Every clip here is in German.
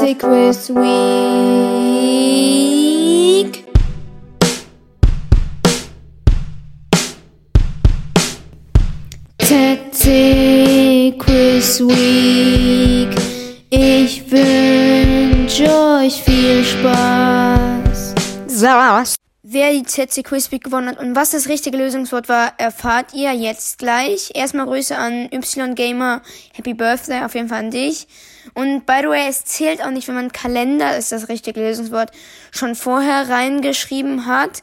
ZC Quiz Week. ZC Quiz Week. Ich wünsche euch viel Spaß. Wer die ZC Quiz Week gewonnen hat und was das richtige Lösungswort war, erfahrt ihr jetzt gleich. Erstmal Grüße an Y Gamer. Happy Birthday auf jeden Fall an dich. Und by the way, es zählt auch nicht, wenn man Kalender ist das richtige Lösungswort schon vorher reingeschrieben hat.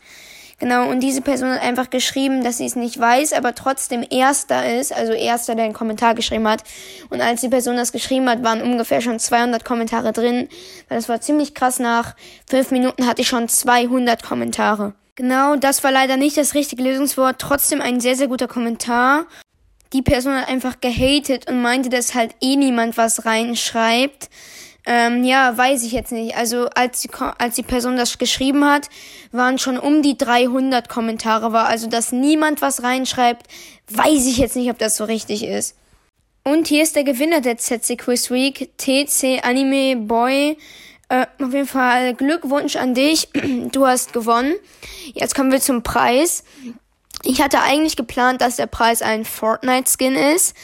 Genau, und diese Person hat einfach geschrieben, dass sie es nicht weiß, aber trotzdem Erster ist, also Erster, der einen Kommentar geschrieben hat. Und als die Person das geschrieben hat, waren ungefähr schon 200 Kommentare drin, weil das war ziemlich krass. Nach fünf Minuten hatte ich schon 200 Kommentare. Genau, das war leider nicht das richtige Lösungswort, trotzdem ein sehr, sehr guter Kommentar. Die Person hat einfach gehatet und meinte, dass halt eh niemand was reinschreibt. Ähm, ja, weiß ich jetzt nicht. Also als die, als die Person das geschrieben hat, waren schon um die 300 Kommentare war. Also dass niemand was reinschreibt, weiß ich jetzt nicht, ob das so richtig ist. Und hier ist der Gewinner der ZC Quiz Week, TC Anime Boy. Äh, auf jeden Fall Glückwunsch an dich. Du hast gewonnen. Jetzt kommen wir zum Preis. Ich hatte eigentlich geplant, dass der Preis ein Fortnite-Skin ist.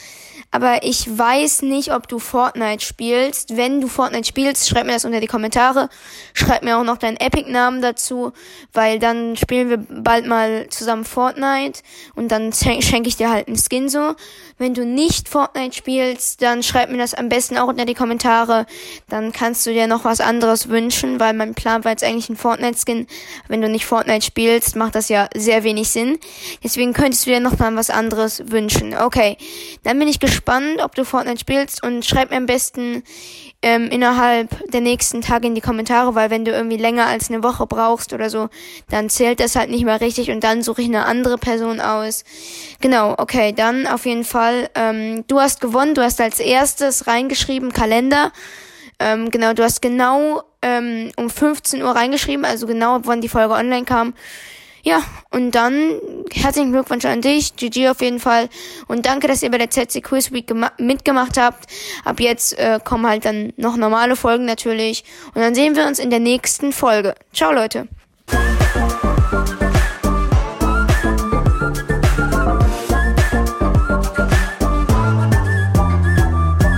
Aber ich weiß nicht, ob du Fortnite spielst. Wenn du Fortnite spielst, schreib mir das unter die Kommentare. Schreib mir auch noch deinen Epic-Namen dazu, weil dann spielen wir bald mal zusammen Fortnite und dann schenke ich dir halt einen Skin so. Wenn du nicht Fortnite spielst, dann schreib mir das am besten auch unter die Kommentare. Dann kannst du dir noch was anderes wünschen, weil mein Plan war jetzt eigentlich ein Fortnite-Skin. Wenn du nicht Fortnite spielst, macht das ja sehr wenig Sinn. Deswegen könntest du dir noch mal was anderes wünschen. Okay, dann bin ich gespannt gespannt, ob du Fortnite spielst und schreib mir am besten ähm, innerhalb der nächsten Tage in die Kommentare, weil wenn du irgendwie länger als eine Woche brauchst oder so, dann zählt das halt nicht mehr richtig und dann suche ich eine andere Person aus. Genau, okay, dann auf jeden Fall. Ähm, du hast gewonnen, du hast als erstes reingeschrieben Kalender. Ähm, genau, du hast genau ähm, um 15 Uhr reingeschrieben, also genau wann die Folge online kam. Ja, und dann herzlichen Glückwunsch an dich, GG auf jeden Fall. Und danke, dass ihr bei der ZC Quiz Week mitgemacht habt. Ab jetzt äh, kommen halt dann noch normale Folgen natürlich. Und dann sehen wir uns in der nächsten Folge. Ciao, Leute.